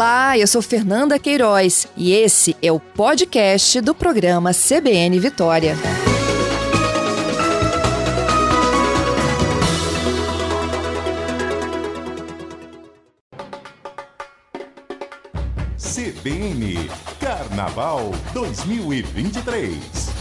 Olá, eu sou Fernanda Queiroz e esse é o podcast do programa CBN Vitória. CBN Carnaval 2023.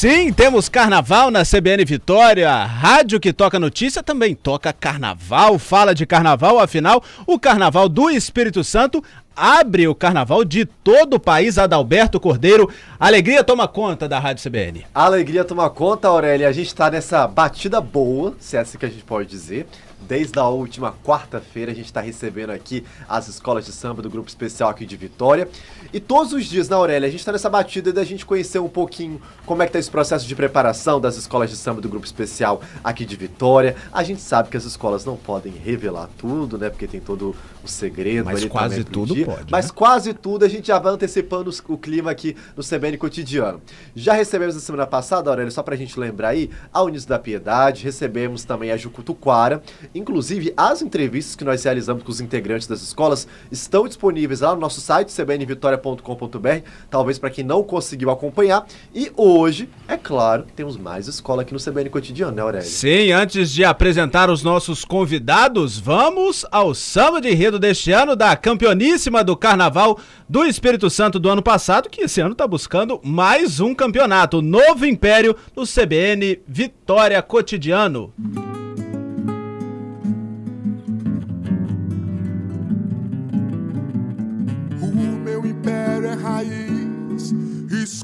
Sim, temos carnaval na CBN Vitória. Rádio que toca notícia também toca carnaval, fala de carnaval, afinal, o carnaval do Espírito Santo abre o carnaval de todo o país. Adalberto Cordeiro, alegria toma conta da Rádio CBN. Alegria toma conta, Aurélia. A gente está nessa batida boa, se é assim que a gente pode dizer. Desde a última quarta-feira a gente está recebendo aqui as escolas de samba do grupo especial aqui de Vitória. E todos os dias, na Aurélia, a gente está nessa batida da gente conhecer um pouquinho como é que tá esse processo de preparação das escolas de samba do grupo especial aqui de Vitória. A gente sabe que as escolas não podem revelar tudo, né? Porque tem todo o segredo. Mas quase tudo dia. pode. Mas né? quase tudo a gente já vai antecipando o clima aqui no CBN cotidiano. Já recebemos na semana passada, Aurélia, só pra gente lembrar aí, a Unis da Piedade, recebemos também a Jucutuquara. Inclusive, as entrevistas que nós realizamos com os integrantes das escolas estão disponíveis lá no nosso site, cbnvitoria.com.br, talvez para quem não conseguiu acompanhar. E hoje, é claro, temos mais escola aqui no CBN Cotidiano, né, Aurélia? Sim, antes de apresentar os nossos convidados, vamos ao samba de enredo deste ano da campeoníssima do Carnaval do Espírito Santo do ano passado, que esse ano está buscando mais um campeonato, Novo Império no CBN Vitória Cotidiano.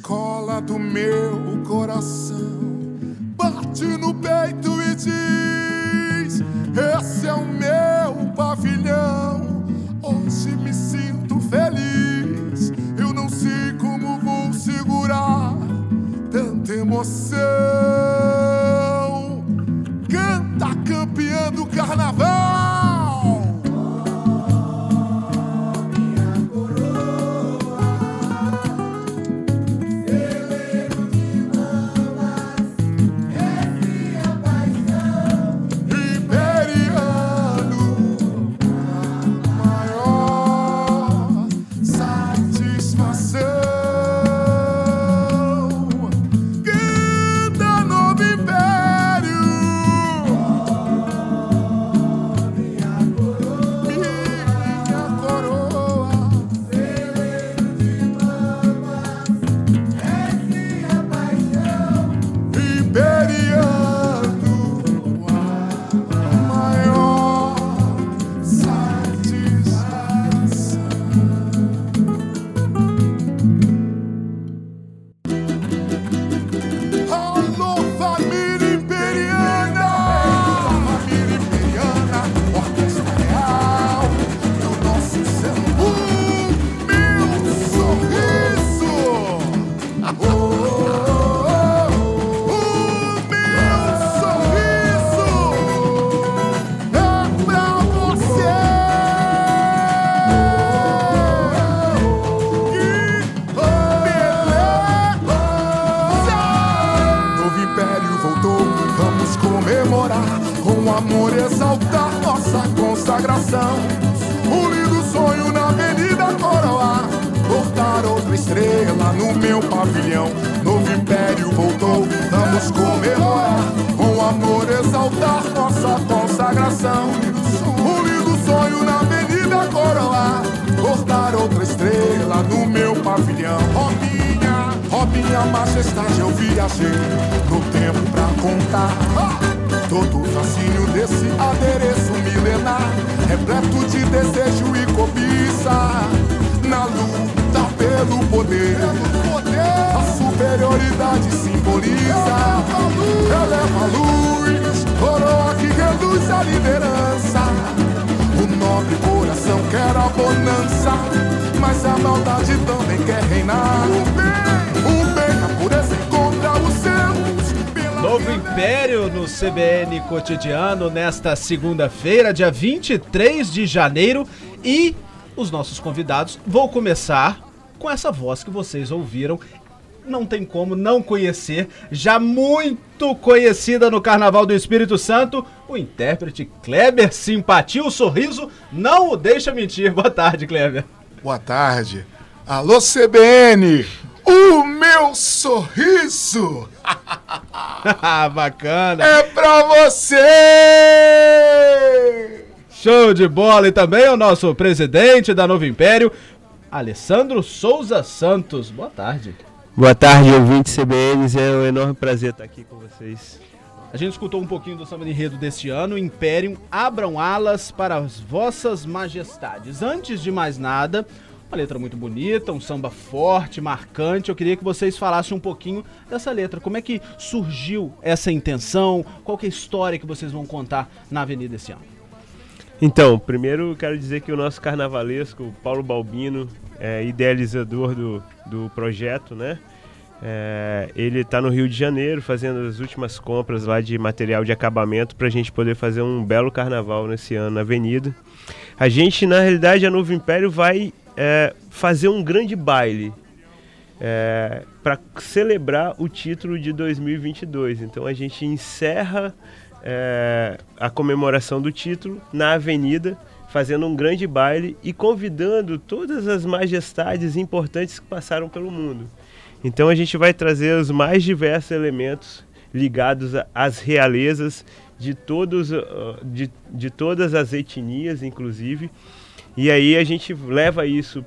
Escola do meu coração. Bate no peito e diz: Esse é o meu pavilhão. Hoje me sinto feliz. Eu não sei como vou segurar tanta emoção. Canta campeã do carnaval. nossa consagração. Unido sonho na Avenida Coroá, cortar outra estrela no meu pavilhão. Novo império voltou, vamos comemorar. Com amor exaltar nossa consagração. Unido sonho na Avenida Coroá, cortar outra estrela no meu pavilhão. Robinha, Robinha, majestade, eu viajei no tempo pra contar. Todo fascínio desse adereço milenar, repleto de desejo e cobiça, na luta pelo poder. A superioridade simboliza, eleva a luz, coroa que reduz a liderança. O nobre coração quer a bonança, mas a maldade também quer reinar. O bem, o bem, a pureza cotidiano nesta segunda-feira, dia 23 de janeiro. E os nossos convidados vão começar com essa voz que vocês ouviram não tem como não conhecer, já muito conhecida no Carnaval do Espírito Santo, o intérprete Kleber Simpatia, o sorriso não o deixa mentir. Boa tarde, Kleber. Boa tarde. Alô, CBN! O meu sorriso Bacana. é pra você! Show de bola! E também o nosso presidente da Novo Império, Alessandro Souza Santos. Boa tarde. Boa tarde, ouvintes CBNs. É um enorme prazer estar aqui com vocês. A gente escutou um pouquinho do samba de enredo deste ano, Império, abram alas para as vossas majestades. Antes de mais nada, uma letra muito bonita, um samba forte, marcante. Eu queria que vocês falassem um pouquinho dessa letra. Como é que surgiu essa intenção? Qual é a história que vocês vão contar na Avenida esse ano? Então, primeiro quero dizer que o nosso carnavalesco, Paulo Balbino, é idealizador do, do projeto, né? É, ele está no Rio de Janeiro fazendo as últimas compras lá de material de acabamento para a gente poder fazer um belo carnaval nesse ano na Avenida. A gente, na realidade, a Novo Império vai é, fazer um grande baile é, para celebrar o título de 2022. Então a gente encerra é, a comemoração do título na Avenida, fazendo um grande baile e convidando todas as majestades importantes que passaram pelo mundo. Então a gente vai trazer os mais diversos elementos ligados às realezas de, todos, de, de todas as etnias, inclusive. E aí a gente leva isso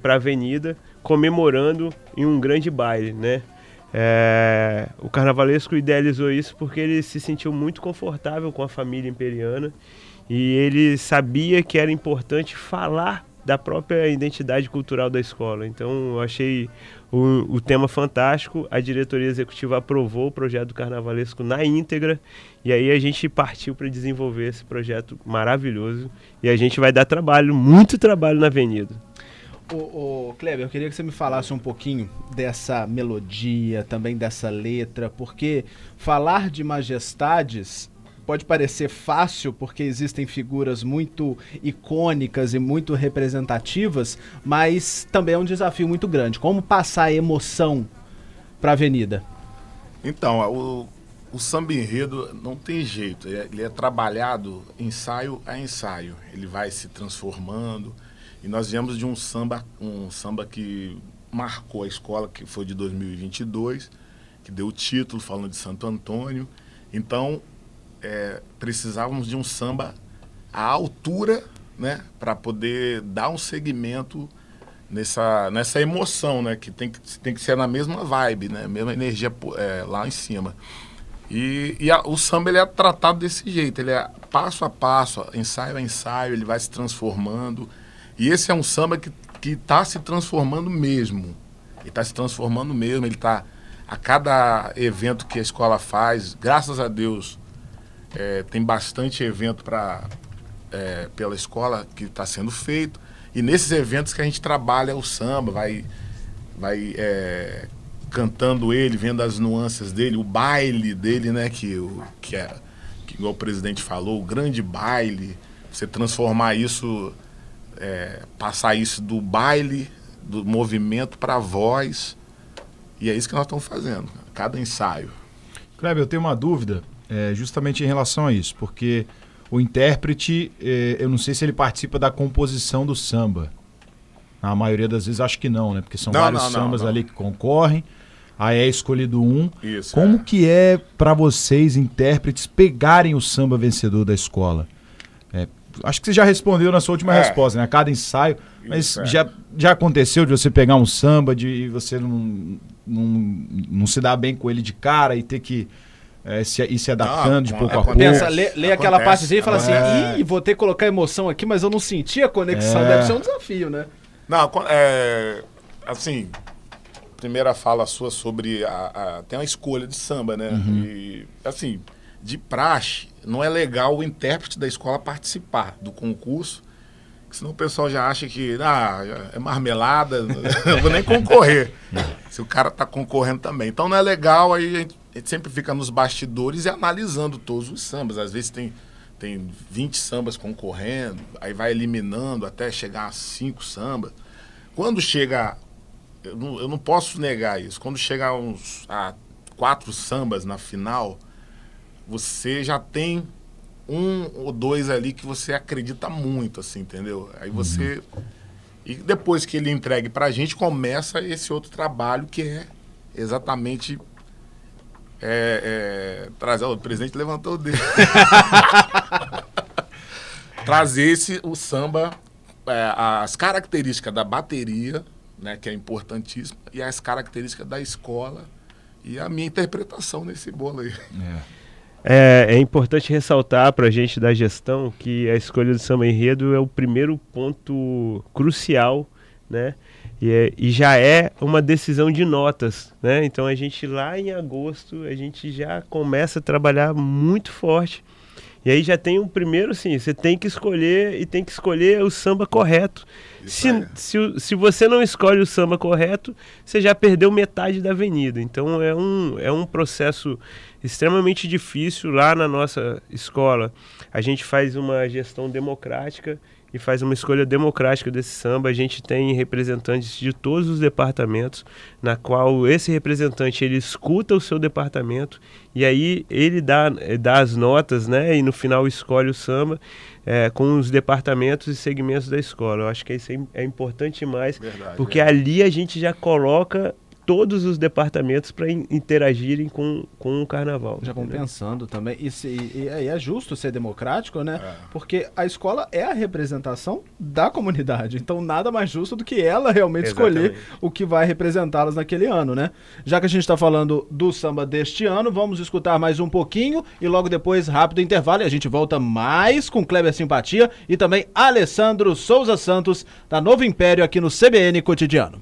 para a avenida, comemorando em um grande baile, né? É, o carnavalesco idealizou isso porque ele se sentiu muito confortável com a família imperiana e ele sabia que era importante falar da própria identidade cultural da escola. Então eu achei o, o tema fantástico, a diretoria executiva aprovou o projeto carnavalesco na íntegra e aí a gente partiu para desenvolver esse projeto maravilhoso e a gente vai dar trabalho, muito trabalho na avenida. Ô, Kleber, eu queria que você me falasse um pouquinho dessa melodia, também dessa letra, porque falar de majestades pode parecer fácil, porque existem figuras muito icônicas e muito representativas, mas também é um desafio muito grande. Como passar a emoção para a avenida? Então, o, o samba enredo não tem jeito. é- Ele é trabalhado ensaio a ensaio. Ele vai se transformando. E nós viemos de um samba, um samba que marcou a escola, que foi de 2022, que deu o título falando de Santo Antônio. Então, é, precisávamos de um samba à altura, né, para poder dar um segmento nessa, nessa emoção, né, que tem, que tem que ser na mesma vibe, né, mesma energia é, lá em cima. E, e a- o samba ele é tratado desse jeito, ele é passo a passo, ensaio a ensaio, ele vai se transformando. E esse é um samba que está se transformando mesmo. Ele está se transformando mesmo, ele está a cada evento que a escola faz, graças a Deus, é, tem bastante evento para pela escola que está sendo feito. E nesses eventos que a gente trabalha o samba, vai, vai é, cantando ele, vendo as nuances dele, o baile dele, né? Que, o, que é, que igual o presidente falou, o grande baile, você transformar isso, é, passar isso do baile, do movimento para a voz. E é isso que nós estamos fazendo, cada ensaio. Kleber, eu tenho uma dúvida é, justamente em relação a isso, porque o intérprete, é, eu não sei se ele participa da composição do samba. Na maioria das vezes acho que não, né? Porque são Não, vários não, não, sambas ali que concorrem. Aí é escolhido um. Isso, Como é. que é para vocês, intérpretes, pegarem o samba vencedor da escola? É, acho que você já respondeu na sua última É. resposta, né? A cada ensaio. Mas Isso, é. já, já aconteceu de você pegar um samba de você não, não, não se dar bem com ele de cara e ter que é, se, ir se adaptando de Não, pouco a pouco? Pensa, lê, lê aquela partezinha e fala assim, acontece. ih, vou ter que colocar emoção aqui, mas eu não senti a conexão. É. Deve ser um desafio, né? Não, é, assim, primeira fala sua sobre a, a- tem uma escolha de samba, né? E assim, de praxe, não é legal o intérprete da escola participar do concurso, senão o pessoal já acha que ah, é marmelada, não vou nem concorrer. se o cara tá concorrendo também. Então não é legal, aí a gente, gente sempre fica nos bastidores e analisando todos os sambas. Às vezes tem tem 20 sambas concorrendo, aí vai eliminando até chegar a cinco sambas. Quando chega eu não, eu não posso negar isso. Quando chega a uns a quatro sambas na final, você já tem um ou dois ali que você acredita muito, assim, entendeu? Aí você. E depois que ele entregue pra gente, começa esse outro trabalho que é exatamente. É, é, trazer. O presidente levantou o dedo. trazer esse, o samba, é, as características da bateria, né, que é importantíssima, e as características da escola e a minha interpretação nesse bolo aí. É, é importante ressaltar para a gente da gestão que a escolha do samba enredo é o primeiro ponto crucial, né? E, é- e já é uma decisão de notas, né? Então a gente lá em agosto a gente já começa a trabalhar muito forte. E aí já tem um primeiro, assim, você tem que escolher e tem que escolher o samba correto. Se, se, se você não escolhe o samba correto, você já perdeu metade da avenida. Então é um, é um processo extremamente difícil lá na nossa escola. A gente faz uma gestão democrática e faz uma escolha democrática desse samba. A gente tem representantes de todos os departamentos, na qual esse representante ele escuta o seu departamento e aí ele dá, eh, dá as notas, né? E no final escolhe o samba eh, com os departamentos e segmentos da escola. Eu acho que isso é, é importante demais, Verdade, porque ali a gente já coloca todos os departamentos para interagirem com, com o carnaval. Já vão pensando também. E, se- e- e é justo ser democrático, né? É. Porque a escola é a representação da comunidade. Então nada mais justo do que ela realmente escolher Exatamente. o que vai representá-las naquele ano, né? Já que a gente está falando do samba deste ano, vamos escutar mais um pouquinho e logo depois, rápido intervalo, e a gente volta mais com Kleber Simpatia e também Alessandro Souza Santos, da Novo Império, aqui no CBN Cotidiano.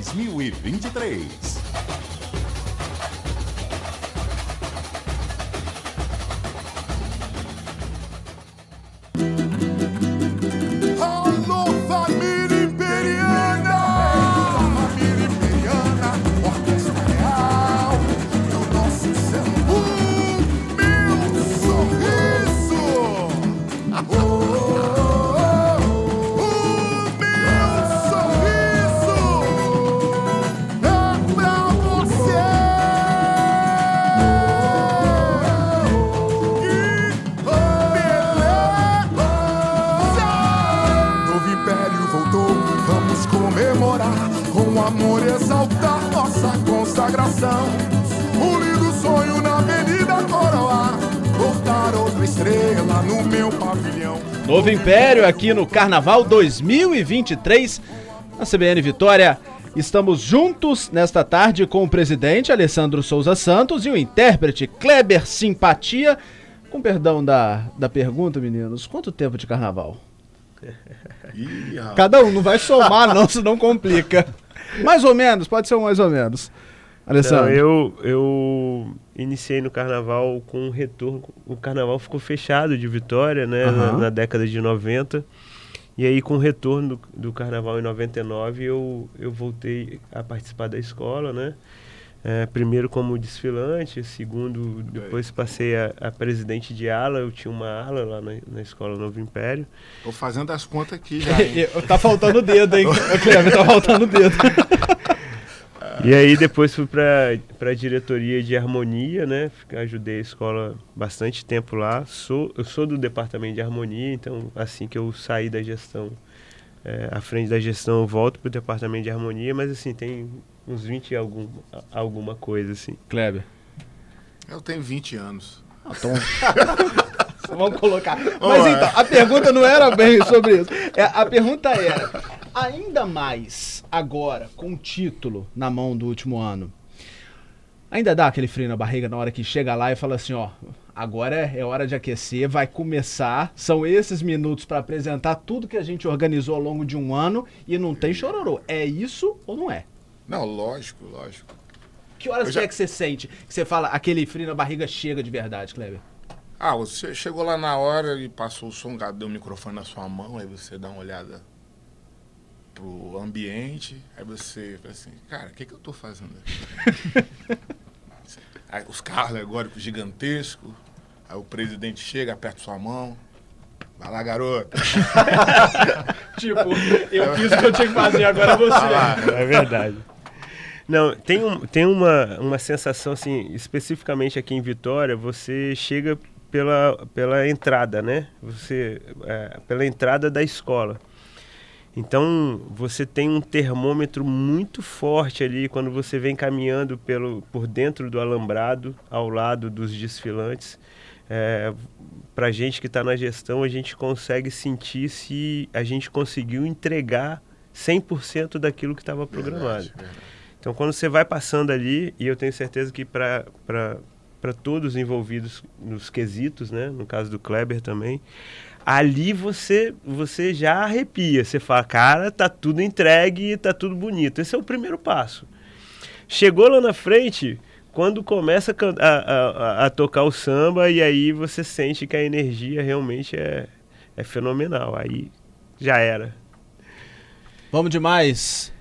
2023. Aqui no Carnaval 2023, na CBN Vitória. Estamos juntos nesta tarde com o presidente Alessandro Souza Santos e o intérprete Kleber Simpatia. Com perdão da, da pergunta, meninos, quanto tempo de carnaval? Cada um, não vai somar não, senão complica. Mais ou menos, pode ser um mais ou menos. Não, Alessandro. eu, eu iniciei no carnaval com um retorno. O carnaval ficou fechado de Vitória, né? Na, Aham. na década de 90. E aí, com o retorno do, do carnaval em 99, eu, eu voltei a participar da escola, né? É, primeiro como desfilante, segundo, depois passei a, a presidente de ala. Eu tinha uma ala lá na, na escola Novo Império. Tô fazendo as contas aqui já. tá faltando o dedo, hein? Ô, Kleber, tá faltando o dedo. E aí depois fui para a diretoria de harmonia, né? Ajudei a escola bastante tempo lá. Sou, eu sou do departamento de harmonia, então assim que eu saí da gestão, é, à frente da gestão, eu volto para o departamento de harmonia, mas assim, tem uns 20 e algum, alguma coisa, assim. Kleber. Eu tenho 20 anos. Então, Vamos colocar. Mas então, a pergunta não era bem sobre isso. É, a pergunta era: ainda mais agora, com o título na mão do último ano, ainda dá aquele frio na barriga na hora que chega lá e fala assim: ó, agora é hora de aquecer, vai começar. São esses minutos para apresentar tudo que a gente organizou ao longo de um ano e não tem chororô. É isso ou não é? Não, lógico, lógico. Que horas Eu que já- é que você sente? Que você fala, aquele frio na barriga chega de verdade, Kleber? Ah, você chegou lá na hora e passou o som, deu o microfone na sua mão, aí você dá uma olhada pro ambiente, aí você fala assim, cara, o que, que eu tô fazendo aqui? aí, os carros alegóricos gigantescos, aí o presidente chega, aperta sua mão, vai lá, garoto. Tipo, eu fiz o que eu tinha que fazer, agora Vai você. lá. É verdade. Não, tem, um, tem uma, uma sensação, assim, especificamente aqui em Vitória, você chega pela, pela entrada, né? Você, é, pela entrada da escola. Então, você tem um termômetro muito forte ali quando você vem caminhando pelo, por dentro do alambrado, ao lado dos desfilantes. É, Para gente que está na gestão, a gente consegue sentir se a gente conseguiu entregar 100% daquilo que estava programado. Verdade, verdade. Então, quando você vai passando ali, e eu tenho certeza que para todos os envolvidos nos quesitos, né, no caso do Kleber também, ali você, você já arrepia. Você fala, cara, tá tudo entregue, tá tudo bonito. Esse é o primeiro passo. Chegou lá na frente, quando começa a, a- a tocar o samba, e aí você sente que a energia realmente é, é fenomenal. Aí já era. Vamos demais.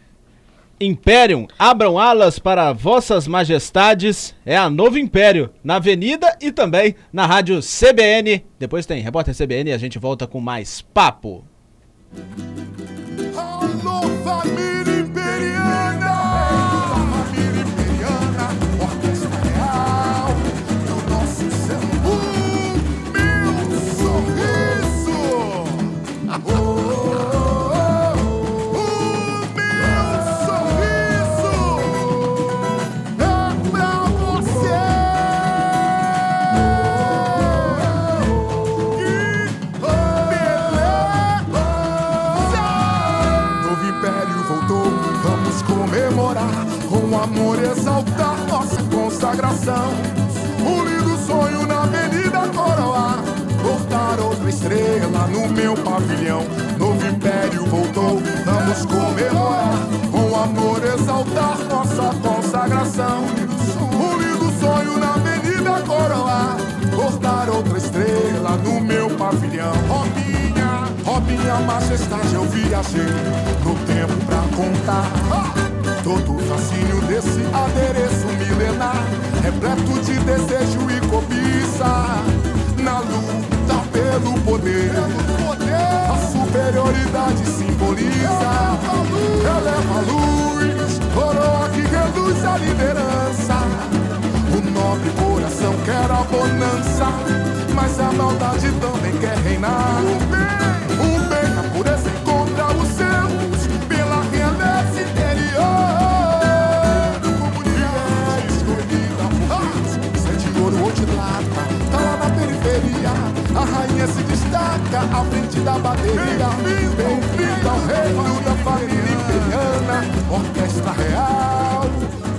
Imperium, abram alas para vossas majestades. É a Novo Império, na Avenida e também na rádio CBN. Depois tem Repórter CBN e a gente volta com mais papo. Consagração. Um lindo sonho na Avenida Coroa, voltar outra estrela no meu pavilhão. Novo Império voltou, vamos comemorar, com amor exaltar nossa consagração. Um lindo sonho na Avenida Coroa, voltar outra estrela no meu pavilhão. Robinha, Robinha, majestade, eu viajei no tempo pra contar. Todo o fascínio desse adereço milenar, repleto de desejo e cobiça. Na luta pelo poder, a superioridade simboliza. Eleva a luz, coroa que reduz a liderança. À frente da bateria. Bem-vindo ao reino da família imperiana, orquestra real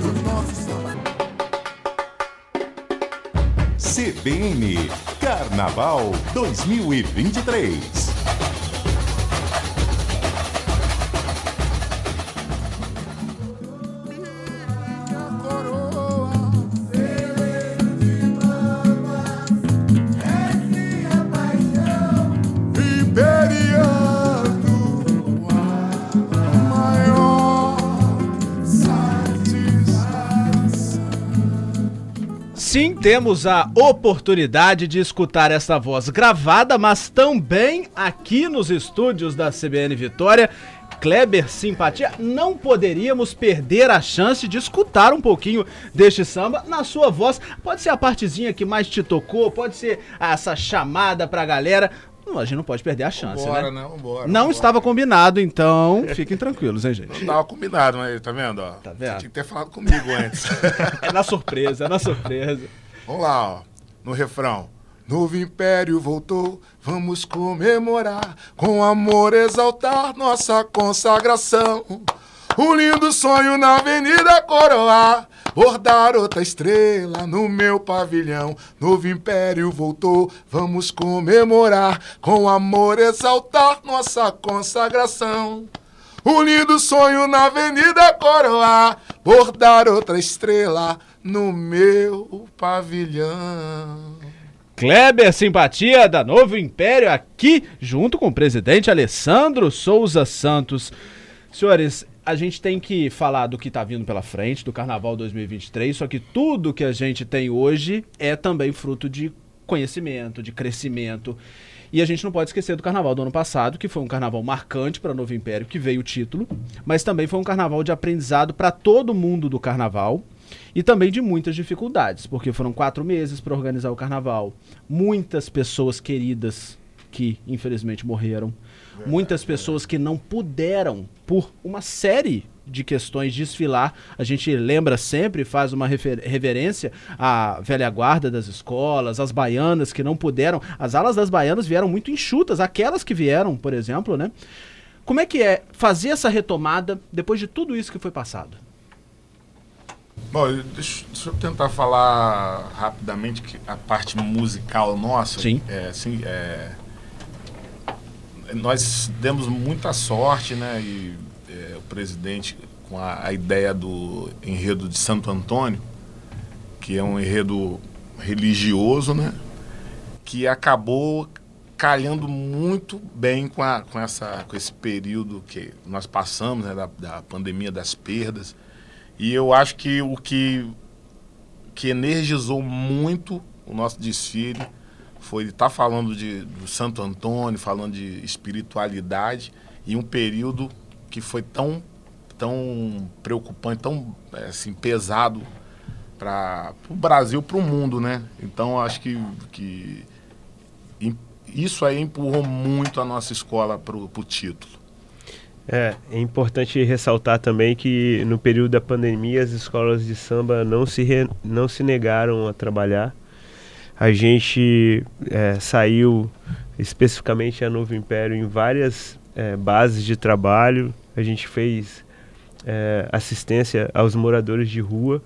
do nosso samba. CBN Carnaval 2023. Temos a oportunidade de escutar essa voz gravada, mas também aqui nos estúdios da CBN Vitória. Kleber Simpatia, não poderíamos perder a chance de escutar um pouquinho deste samba na sua voz. Pode ser a partezinha que mais te tocou, pode ser essa chamada pra galera. Não, a gente não pode perder a chance, Bora, né? né? Vambora, Não vambora. estava combinado, então fiquem tranquilos, hein, gente? Não tava combinado, mas tá vendo, ó? Tá vendo? Você tinha que ter falado comigo antes. É na surpresa, é na surpresa. Vamos lá, ó. No refrão. novo império voltou. Vamos comemorar, com amor exaltar nossa consagração. Um lindo sonho na Avenida Coroar. Bordar outra estrela no meu pavilhão. Novo império voltou, vamos comemorar. Com amor exaltar nossa consagração. Um lindo sonho na Avenida Coroar. Bordar outra estrela no meu pavilhão. Kleber Simpatia da Novo Império aqui, junto com o presidente Alessandro Souza Santos. Senhores, a gente tem que falar do que está vindo pela frente, do Carnaval 2023, só que tudo que a gente tem hoje é também fruto de conhecimento, de crescimento. E a gente não pode esquecer do carnaval do ano passado, que foi um carnaval marcante para Novo Império, que veio o título, mas também foi um carnaval de aprendizado para todo mundo do carnaval e também de muitas dificuldades, porque foram quatro meses para organizar o carnaval, muitas pessoas queridas que infelizmente morreram, muitas pessoas que não puderam por uma série de questões desfilar. A gente lembra sempre, faz uma reverência à velha guarda das escolas, às baianas que não puderam. As alas das baianas vieram muito enxutas, aquelas que vieram, por exemplo, né? Como é que é fazer essa retomada depois de tudo isso que foi passado? Bom, deixa, deixa eu tentar falar rapidamente que a parte musical nossa. Sim. É, assim, é, nós demos muita sorte, né? E é, o presidente, com a, a ideia do enredo de Santo Antônio, que é um enredo religioso, né? Que acabou calhando muito bem com, a, com, essa, com esse período que nós passamos, né? Da, da pandemia das perdas. E eu acho que o que, que energizou muito o nosso desfile foi estar falando de, do Santo Antônio, falando de espiritualidade, e um período que foi tão, tão preocupante, tão é, assim, pesado para o Brasil, para o mundo, né? Então, acho que, que isso aí empurrou muito a nossa escola para o título. É, é importante ressaltar também que no período da pandemia as escolas de samba não se, re- não se negaram a trabalhar. A gente é, saiu especificamente a Novo Império em várias é, bases de trabalho. A gente fez é, assistência aos moradores de rua,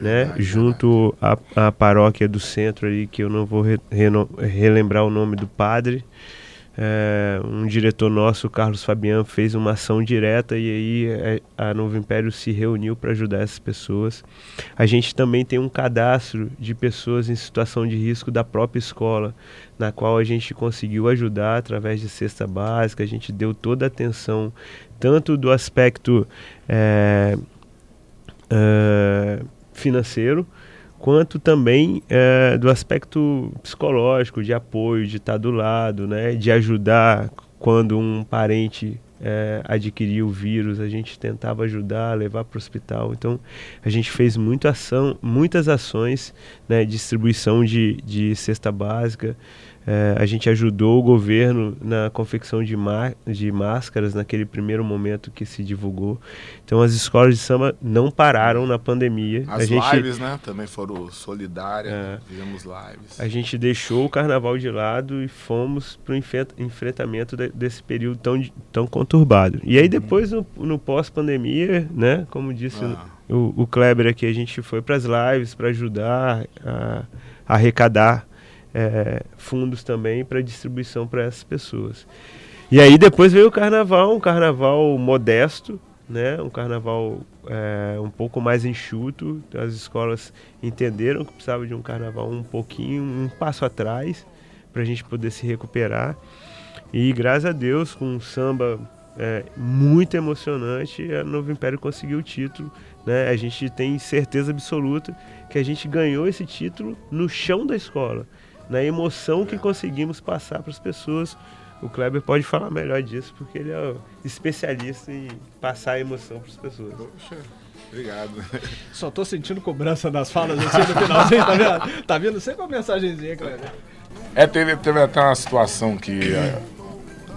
né, junto à, à paróquia do centro ali, que eu não vou re- reno- relembrar o nome do padre. É, um diretor nosso, Carlos Fabian, fez uma ação direta e aí é, a Novo Império se reuniu para ajudar essas pessoas. A gente também tem um cadastro de pessoas em situação de risco da própria escola, na qual a gente conseguiu ajudar através de cesta básica. A gente deu toda a atenção, tanto do aspecto é, é, financeiro, quanto também é, do aspecto psicológico, de apoio, de estar do lado, né, de ajudar quando um parente é, adquiriu o vírus, a gente tentava ajudar, levar para o hospital. Então, a gente fez muita ação, muitas ações, né, distribuição de, de cesta básica, é, a gente ajudou o governo na confecção de, de máscaras naquele primeiro momento que se divulgou. Então as escolas de samba não pararam na pandemia. As a gente, lives, né, também foram solidárias, É. fizemos lives. a gente deixou o carnaval de lado e fomos para o enfrentamento de- desse período tão, tão conturbado. E aí depois, no, no pós-pandemia, né, como disse Ah. o, o Kleber aqui, a gente foi para as lives para ajudar a, a arrecadar eh, fundos também para distribuição para essas pessoas. E aí depois veio o carnaval, um carnaval modesto, né? Um carnaval eh, um pouco mais enxuto. As escolas entenderam que precisava de um carnaval um pouquinho, um passo atrás, para a gente poder se recuperar. E graças a Deus, com um samba eh, muito emocionante, a Novo Império conseguiu o título. Né? A gente tem certeza absoluta que a gente ganhou esse título no chão da escola, na emoção que conseguimos passar para as pessoas. O Kleber pode falar melhor disso, porque ele é especialista em passar a emoção para as pessoas. Poxa, obrigado. Só tô sentindo cobrança das falas assim no finalzinho, tá vendo? Tá vindo sempre uma mensagenzinha, Kleber. É, teve, teve até uma situação que, a-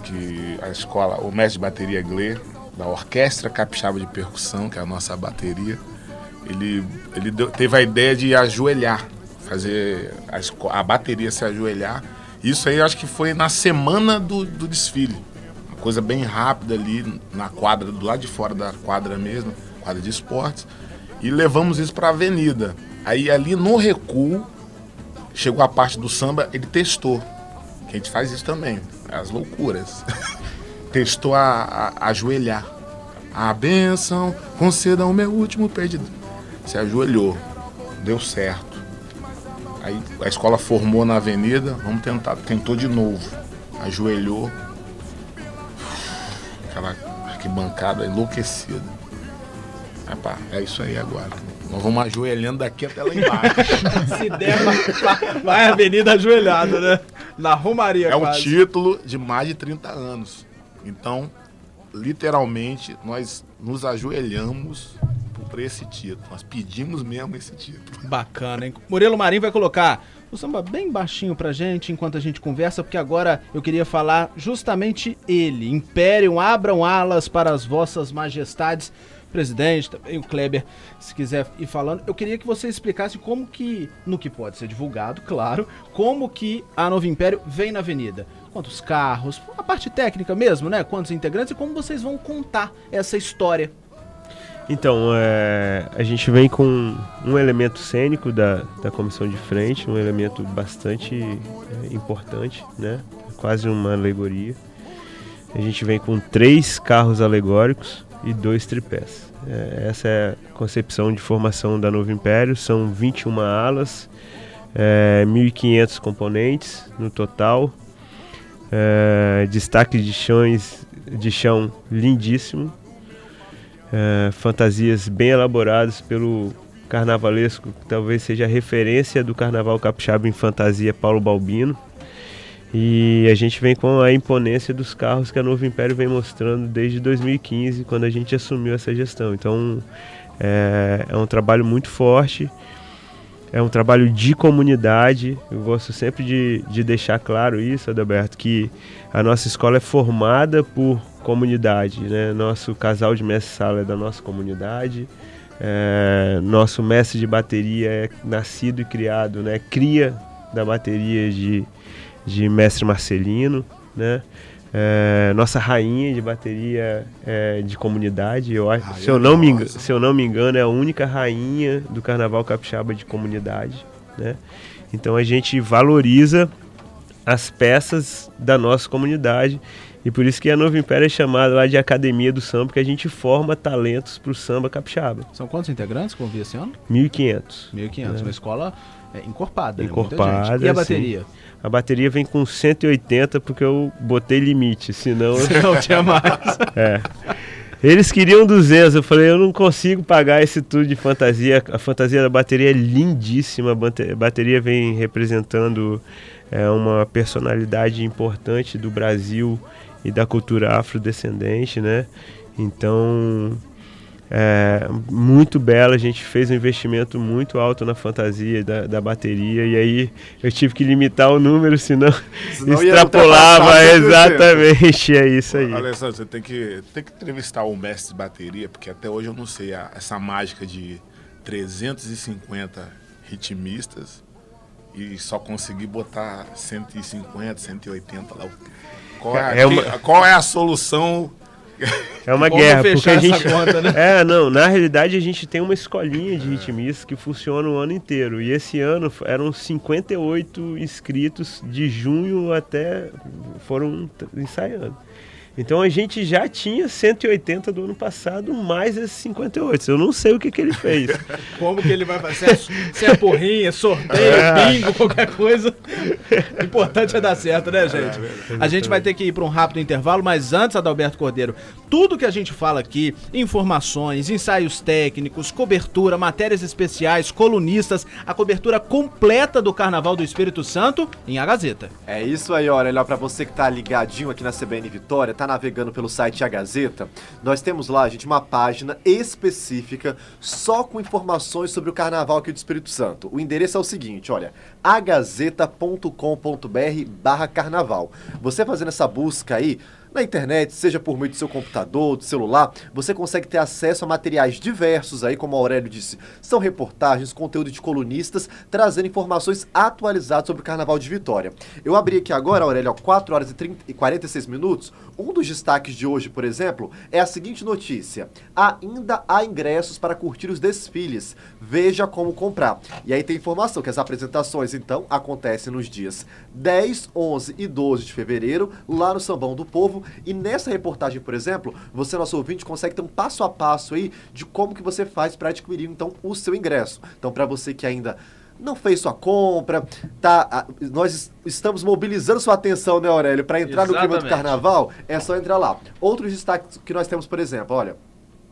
que a escola, o mestre de bateria Glê, da Orquestra Capixaba de Percussão, que é a nossa bateria, ele, ele deu- teve a ideia de ajoelhar, fazer a, a bateria se ajoelhar. Isso aí acho que foi na semana do, do desfile. Uma coisa bem rápida ali na quadra, do lado de fora da quadra mesmo, quadra de esportes. E levamos isso para a avenida. Aí ali no recuo, chegou a parte do samba, ele testou. Que a gente faz isso também, as loucuras. testou a, a, a ajoelhar. A benção, conceda o meu último pedido. Se ajoelhou, deu certo. Aí a escola formou na avenida, vamos tentar, tentou de novo. Ajoelhou. Aquela arquibancada enlouquecida. É isso aí agora. Nós vamos ajoelhando daqui até lá embaixo. Se der, vai, vai a avenida ajoelhada, né? Na Romaria, É um quase. título de mais de 30 anos. Então, literalmente, nós nos ajoelhamos por esse título. Nós pedimos mesmo esse título. Bacana, hein? Murilo Marinho vai colocar o samba bem baixinho pra gente enquanto a gente conversa, porque agora eu queria falar justamente ele. Império, abram alas para as vossas majestades. Presidente, também o Kleber, se quiser ir falando. Eu queria que você explicasse como que, no que pode ser divulgado, claro, como que a Novo Império vem na avenida. Quantos carros, a parte técnica mesmo, né? Quantos integrantes e como vocês vão contar essa história. Então, é, a gente vem com um elemento cênico da, da comissão de frente, um elemento bastante é, importante, né? Quase uma alegoria. A gente vem com três carros alegóricos e dois tripés. É, essa é a concepção de formação da Novo Império. São 21 alas, é, 1.500 componentes no total. É, destaque de chões de chão lindíssimo. É, fantasias bem elaboradas pelo carnavalesco, que talvez seja a referência do carnaval capixaba em fantasia Paulo Balbino. E a gente vem com a imponência dos carros que a Novo Império vem mostrando desde 2015, quando a gente assumiu essa gestão. Então é, é um trabalho muito forte, é um trabalho de comunidade. Eu gosto sempre de, de deixar claro isso, Adalberto, que a nossa escola é formada por comunidade. Né? Nosso casal de mestre-sala é da nossa comunidade. É, nosso mestre de bateria é nascido e criado, né? cria da bateria de, de mestre Marcelino. Né? É, nossa rainha de bateria é de comunidade. Eu acho, se, eu não me, engano, se eu não me engano, é a única rainha do carnaval capixaba de comunidade. Né? Então a gente valoriza as peças da nossa comunidade e por isso que a Novo Império é chamada lá de Academia do Samba, porque a gente forma talentos para o samba capixaba. São quantos integrantes que esse ano? 1.500. 1.500, uma escola é, encorpada, né? Encorpada, gente. E a sim. bateria? A bateria vem com 180 porque eu botei limite, senão... Não tinha mais. É. Eles queriam 200, eu falei, eu não consigo pagar esse tudo de fantasia. A fantasia da bateria é lindíssima, a bate- bateria vem representando é, uma personalidade importante do Brasil e da cultura afrodescendente, né? Então, é muito bela, a gente fez um investimento muito alto na fantasia da, da bateria e aí eu tive que limitar o número, senão, Senão extrapolava ultrapassar 100%. exatamente, é isso aí. Alessandro, você tem que, tem que entrevistar o mestre de bateria, porque até hoje eu não sei a- essa mágica de 350 ritmistas e só conseguir botar 150, 180 lá. Qual é, a- É uma- que- qual é a solução? É uma Como guerra, porque a gente. conta, né? É, não, na realidade a gente tem uma escolinha de ritmistas que funciona o ano inteiro. E esse ano eram 58 inscritos de junho até. foram ensaiando. Então a gente já tinha 180 do ano passado, mais esses 58. Eu não sei o que, que ele fez. Como que ele vai fazer? Se é- Se é porrinha, sorteio, bingo, qualquer coisa. O importante é dar certo, né, gente? A gente vai ter que ir para um rápido intervalo, mas antes, Adalberto Cordeiro, tudo que a gente fala aqui, informações, ensaios técnicos, cobertura, matérias especiais, colunistas, a cobertura completa do Carnaval do Espírito Santo em A Gazeta. É isso aí, olha, pra você que tá ligadinho aqui na CBN Vitória, tá navegando pelo site A Gazeta, nós temos lá, gente, uma página específica só com informações sobre o carnaval aqui do Espírito Santo. O endereço é o seguinte, olha, agazeta.com.br barra carnaval. Você fazendo essa busca aí, Na internet, seja por meio do seu computador, do celular, você consegue ter acesso a materiais diversos aí, como Aurélio disse, são reportagens, conteúdo de colunistas, trazendo informações atualizadas sobre o Carnaval de Vitória. Eu abri aqui agora, Aurélio, ó, 4 horas e, 30, e 46 minutos. Um dos destaques de hoje, por exemplo, é a seguinte notícia: ainda há ingressos para curtir os desfiles. Veja como comprar. E aí tem informação que as apresentações, então, acontecem nos dias 10, 11 e 12 de fevereiro, lá no Sambão do Povo. E nessa reportagem, por exemplo, você, nosso ouvinte, consegue ter um passo a passo aí de como que você faz para adquirir, então, o seu ingresso. Então, para você que ainda não fez sua compra, tá? Nós estamos mobilizando sua atenção, né, Aurélio, para entrar no clima do Exatamente. carnaval, é só entrar lá. Outros destaques que nós temos, por exemplo, olha.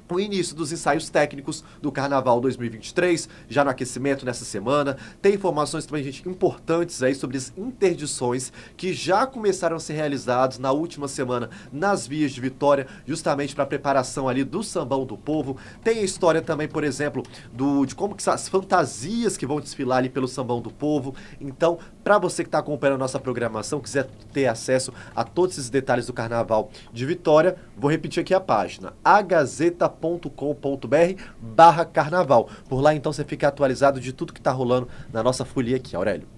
O início dos ensaios técnicos do Carnaval 2023, já no aquecimento nessa semana. Tem informações também, gente, importantes aí sobre as interdições que já começaram a ser realizadas na última semana nas vias de Vitória, justamente para a preparação ali do Sambão do Povo. Tem a história também, por exemplo, do, de como que as fantasias que vão desfilar ali pelo Sambão do Povo. Então, para você que está acompanhando a nossa programação, quiser ter acesso a todos esses detalhes do Carnaval de Vitória, vou repetir aqui a página, agazeta.com.br barra carnaval. Por lá, então, você fica atualizado de tudo que está rolando na nossa folia aqui, Aurélio.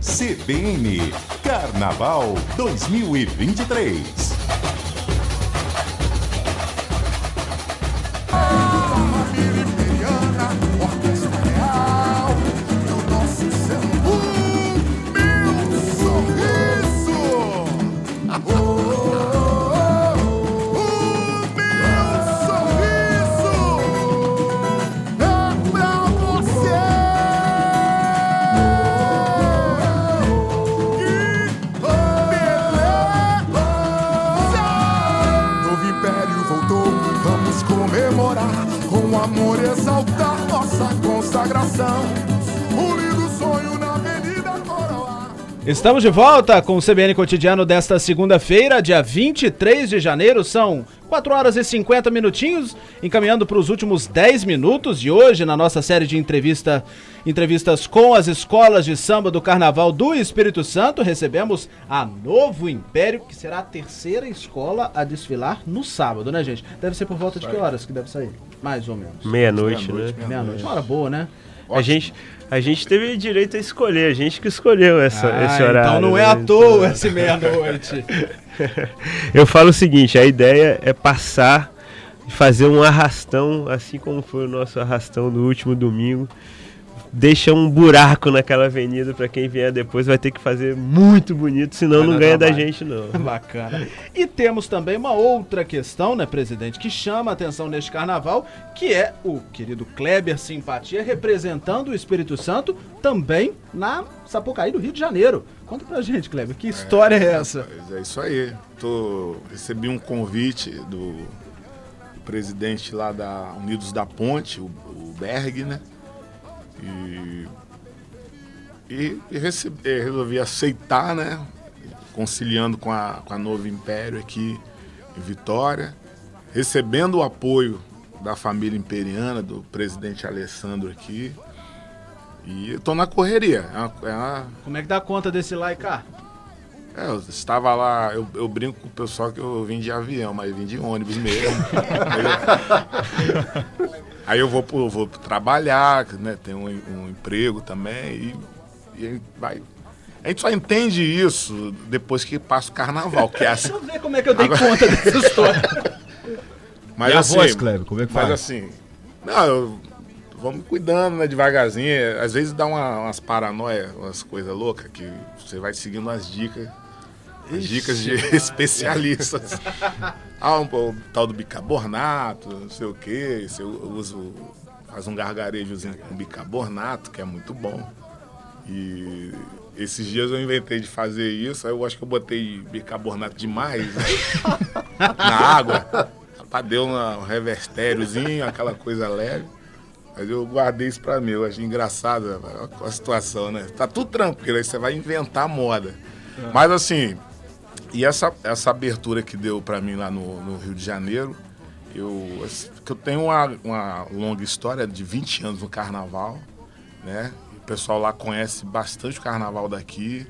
CBN Carnaval 2023. Estamos de volta com o CBN Cotidiano desta segunda-feira, dia 23 de janeiro. São 4 horas e 50 minutinhos, encaminhando para os últimos 10 minutos de hoje na nossa série de entrevista, entrevistas com as escolas de samba do Carnaval do Espírito Santo. Recebemos a Novo Império, que será a terceira escola a desfilar no sábado, né, gente? Deve ser por volta de que horas que deve sair? Mais ou menos. Meia-noite, né? Meia-noite. Uma hora boa, né? A gente, a gente teve direito a escolher, a gente que escolheu essa, Ah, esse horário. Então não é né? à toa esse meia-noite. Eu falo o seguinte, a ideia é passar e fazer um arrastão, assim como foi o nosso arrastão do último domingo. Deixa um buraco naquela avenida para quem vier depois vai ter que fazer muito bonito, senão não dar ganha da trabalho. gente não. Bacana. E temos também uma outra questão, né, presidente, que chama a atenção neste carnaval, que é o querido Kleber Simpatia representando o Espírito Santo também na Sapucaí do Rio de Janeiro. Conta pra gente, Kleber, que história é essa? Rapaz, é isso aí. Tô, recebi um convite do presidente lá da Unidos da Ponte, o, o Berg, né? E, e, e recebi- resolvi aceitar, né? Conciliando com a, com a Novo Império aqui em Vitória, recebendo o apoio da família imperiana, do presidente Alessandro aqui. E eu tô na correria. É uma- é uma, Como é que dá conta desse lá e cá? é, eu estava lá, eu, eu brinco com o pessoal que eu vim de avião, mas vim de ônibus mesmo. aí, eu, vou, pro- vou trabalhar, né? Tenho um, um emprego também e, e aí vai. A gente só entende isso depois que passa o carnaval, que é assim. Deixa eu ver como é que eu dei Agora- conta dessa história. Mas e a assim, voz, Kleber, como é que mas faz? assim, não, eu, vamos cuidando, né, devagarzinho. Às vezes dá uma- umas paranoias, umas coisas loucas, que você vai seguindo as dicas. As dicas de especialistas. Ah, um, o tal do bicarbonato, não sei o quê. Eu uso, faz um gargarejozinho com bicarbonato, que é muito bom. E esses dias eu inventei de fazer isso, aí eu acho que eu botei bicarbonato demais né, na água. Rapaz, deu um revertériozinho, aquela coisa leve. Mas eu guardei isso pra mim, eu achei engraçado a, a situação, né? Tá tudo tranquilo, aí você vai inventar moda. Mas assim, e essa, essa abertura que deu pra mim lá no, no Rio de Janeiro, eu, que eu tenho uma, uma longa história de 20 anos no carnaval, né? O pessoal lá conhece bastante o carnaval daqui.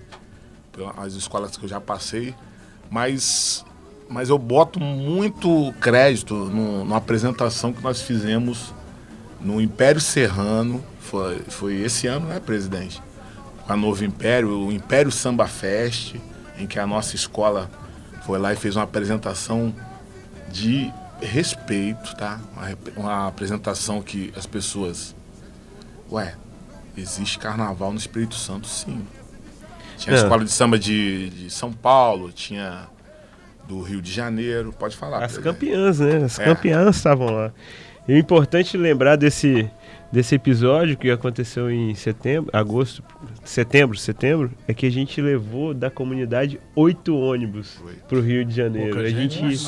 pelas escolas que eu já passei, mas, mas eu boto muito crédito no, numa apresentação que nós fizemos no Império Serrano, foi, foi esse ano, né, presidente? Com a Novo Império, o Império Samba Fest, em que a nossa escola foi lá e fez uma apresentação de respeito, tá? Uma, uma apresentação que as pessoas. Ué, existe carnaval no Espírito Santo, sim. Tinha a É. escola de samba de, de São Paulo, tinha do Rio de Janeiro, pode falar. As campeãs, né? As É. campeãs estavam lá. E o importante lembrar desse, desse episódio que aconteceu em setembro, agosto, setembro, setembro, é que a gente levou da comunidade oito ônibus Foi. pro Rio de Janeiro. Pouca a gente. gente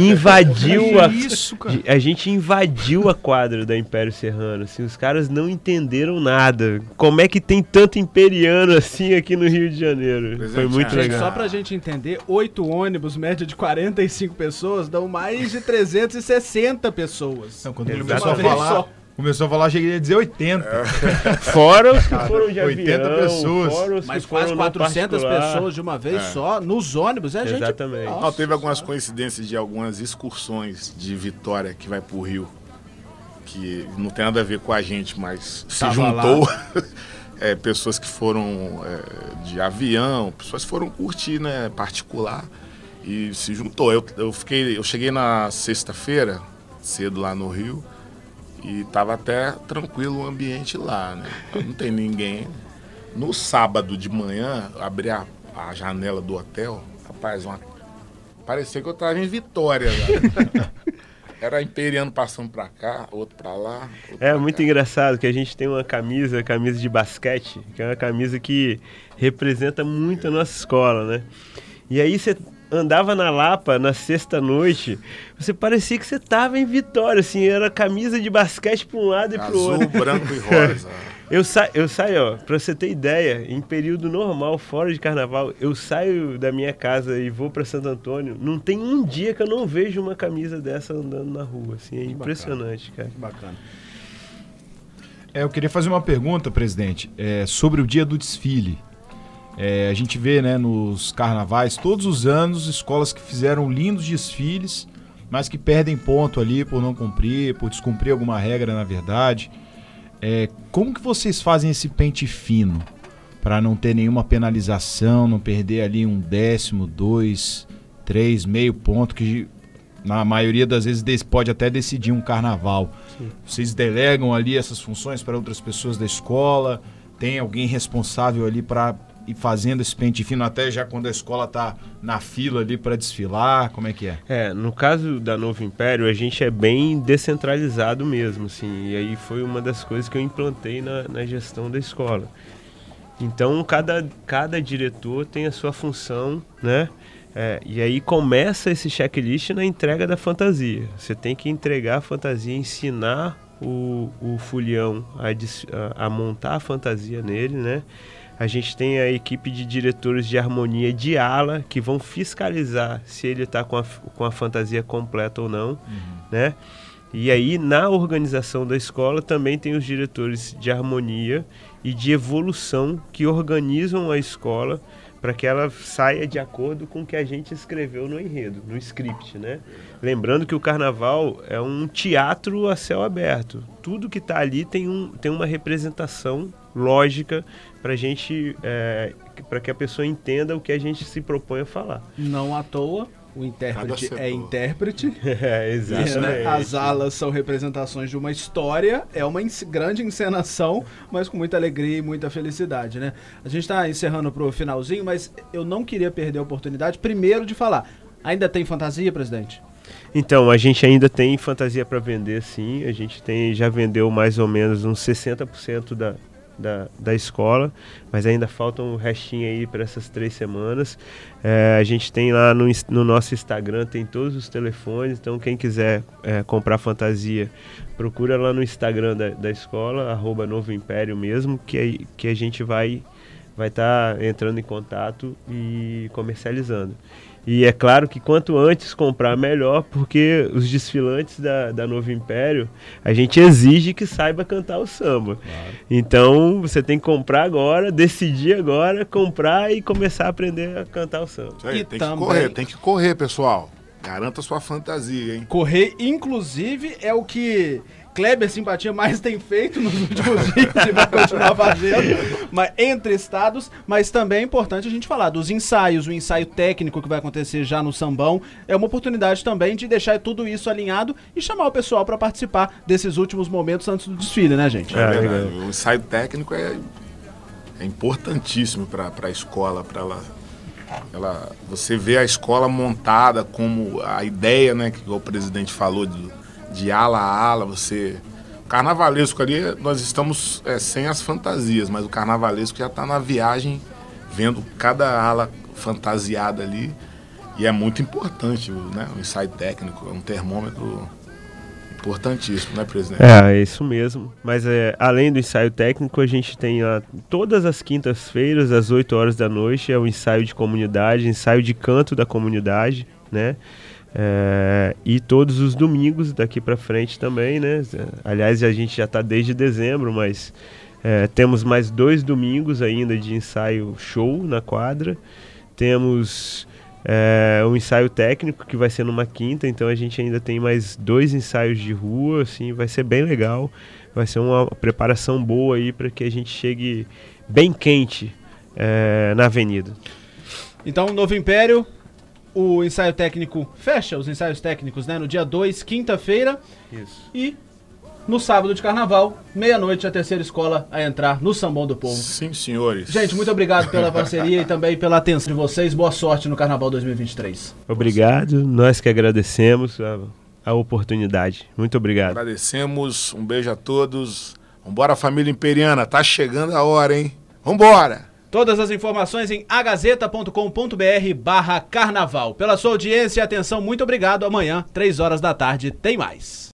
invadiu a, isso, cara. a gente invadiu a quadra da Império Serrano, assim, os caras não entenderam nada. Como é que tem tanto imperiano assim aqui no Rio de Janeiro? Pois é, Foi muito tinha- Gente, legal. só pra gente entender, oito ônibus, média de 45 pessoas, dão mais de 360 pessoas. Não, quando ele começou a falar, só. Começou a falar, cheguei a dizer 80. Fora os que foram de 80 avião, pessoas. Mas quase no 400 particular. pessoas de uma vez É. só, nos ônibus, é gente... Exatamente. Não, teve algumas coincidências de algumas excursões de Vitória que vai pro Rio, que não tem nada a ver com a gente, mas se Tava juntou é, pessoas que foram é, de avião, pessoas que foram curtir, né, particular, e se juntou. Eu, eu, fiquei, eu cheguei na sexta-feira, cedo lá no Rio, e tava até tranquilo o ambiente lá, né? Não tem ninguém. No sábado de manhã, eu abri a, a janela do hotel, rapaz, uma Parecia que eu tava em Vitória. Né? Era imperiano passando pra cá, outro pra lá. outro É pra muito cá. engraçado que a gente tem uma camisa, camisa de basquete, que é uma camisa que representa muito a nossa escola, né? E aí você andava na Lapa na sexta noite, você parecia que você tava em Vitória, assim, era camisa de basquete para um lado e pro Azul, outro. branco e rosa. Eu, sa eu saio, ó, pra você ter ideia, em período normal, fora de carnaval, eu saio da minha casa e vou pra Santo Antônio, não tem um dia que eu não vejo uma camisa dessa andando na rua, assim, é impressionante, cara. Bacana. É, eu queria fazer uma pergunta, presidente, é, sobre o dia do desfile. É, a gente vê né, nos carnavais, todos os anos, escolas que fizeram lindos desfiles, mas que perdem ponto ali por não cumprir, por descumprir alguma regra, na verdade. É, como que vocês fazem esse pente fino para não ter nenhuma penalização, não perder ali um décimo, dois, três, meio ponto que na maioria das vezes pode até decidir um carnaval. Vocês delegam ali essas funções para outras pessoas da escola? Tem alguém responsável ali para ir fazendo esse pente fino até já quando a escola tá na fila ali para desfilar? Como é que é? É, no caso da Novo Império, a gente é bem descentralizado mesmo, assim, e aí foi uma das coisas que eu implantei na, na gestão da escola. Então, cada, cada diretor tem a sua função, né? É, e aí começa esse checklist na entrega da fantasia. Você tem que entregar a fantasia, ensinar o, o folião a- a montar a fantasia nele, né? A gente tem a equipe de diretores de harmonia de ala que vão fiscalizar se ele está com a, com a fantasia completa ou não, né? E aí, na organização da escola, também tem os diretores de harmonia e de evolução que organizam a escola para que ela saia de acordo com o que a gente escreveu no enredo, no script, né? Lembrando que o carnaval é um teatro a céu aberto. Tudo que está ali tem, um, tem uma representação lógica para gente, para que a pessoa entenda o que a gente se propõe a falar. Não à toa, o intérprete é intérprete. é, Isso, né? As alas são representações de uma história, é uma grande encenação, mas com muita alegria e muita felicidade, né? A gente tá encerrando pro finalzinho, mas eu não queria perder a oportunidade, primeiro, de falar. Ainda tem fantasia, presidente? Então, a gente ainda tem fantasia para vender, sim. A gente tem, já vendeu mais ou menos uns 60% da, da, da escola, mas ainda falta um restinho aí para essas três semanas. É, a gente tem lá no, no nosso Instagram, tem todos os telefones, então quem quiser é, comprar fantasia, procura lá no Instagram da, da escola, arroba Novo Império mesmo, que, que a gente vai vai estar entrando em contato e comercializando. E é claro que quanto antes comprar, melhor, porque os desfilantes da, da Novo Império, a gente exige que saiba cantar o samba. Então você tem que comprar agora, decidir agora, comprar e começar a aprender a cantar o samba. Isso aí, E tem também- que correr, tem que correr, pessoal. Garanta sua fantasia, hein? Correr, inclusive, é o que Kleber Simpatia mais tem feito nos últimos dias e vai continuar fazendo, mas entre estados, mas também é importante a gente falar dos ensaios, o ensaio técnico que vai acontecer já no Sambão, é uma oportunidade também de deixar tudo isso alinhado e chamar o pessoal para participar desses últimos momentos antes do desfile, né, gente? É, É, verdade. legal. O ensaio técnico é, é importantíssimo para a escola, para ela, ela. Você vê a escola montada como a ideia, né, que o presidente falou de, de ala a ala, você. Carnavalesco ali, nós estamos é, sem as fantasias, mas o carnavalesco já está na viagem, vendo cada ala fantasiada ali. E é muito importante né, o ensaio técnico, é um termômetro importantíssimo, né, presidente? É, é isso mesmo. Mas é, além do ensaio técnico, a gente tem lá todas as quintas-feiras, às 8 horas da noite, é o ensaio de comunidade, ensaio de canto da comunidade, né? É, e todos os domingos daqui pra frente também, né? Aliás, a gente já tá desde dezembro, mas é, temos mais dois domingos ainda de ensaio show na quadra. Temos é, um ensaio técnico que vai ser numa quinta, então a gente ainda tem mais dois ensaios de rua, assim, vai ser bem legal. Vai ser uma preparação boa aí para que a gente chegue bem quente é, na avenida. Então, Novo Império, o ensaio técnico fecha os ensaios técnicos, né? No dia 2, quinta-feira. Isso. E no sábado de carnaval, meia-noite, a terceira escola a entrar no Sambão do Povo. Sim, senhores. Gente, muito obrigado pela parceria e também pela atenção de vocês. Boa sorte no Carnaval 2023. Obrigado, nós que agradecemos a, a oportunidade. Muito obrigado. Agradecemos, um beijo a todos. Vambora, família imperiana, tá chegando a hora, hein? Vambora! Todas as informações em agazeta.com.br barra carnaval. Pela sua audiência e atenção, muito obrigado. Amanhã, 3 horas da tarde, tem mais.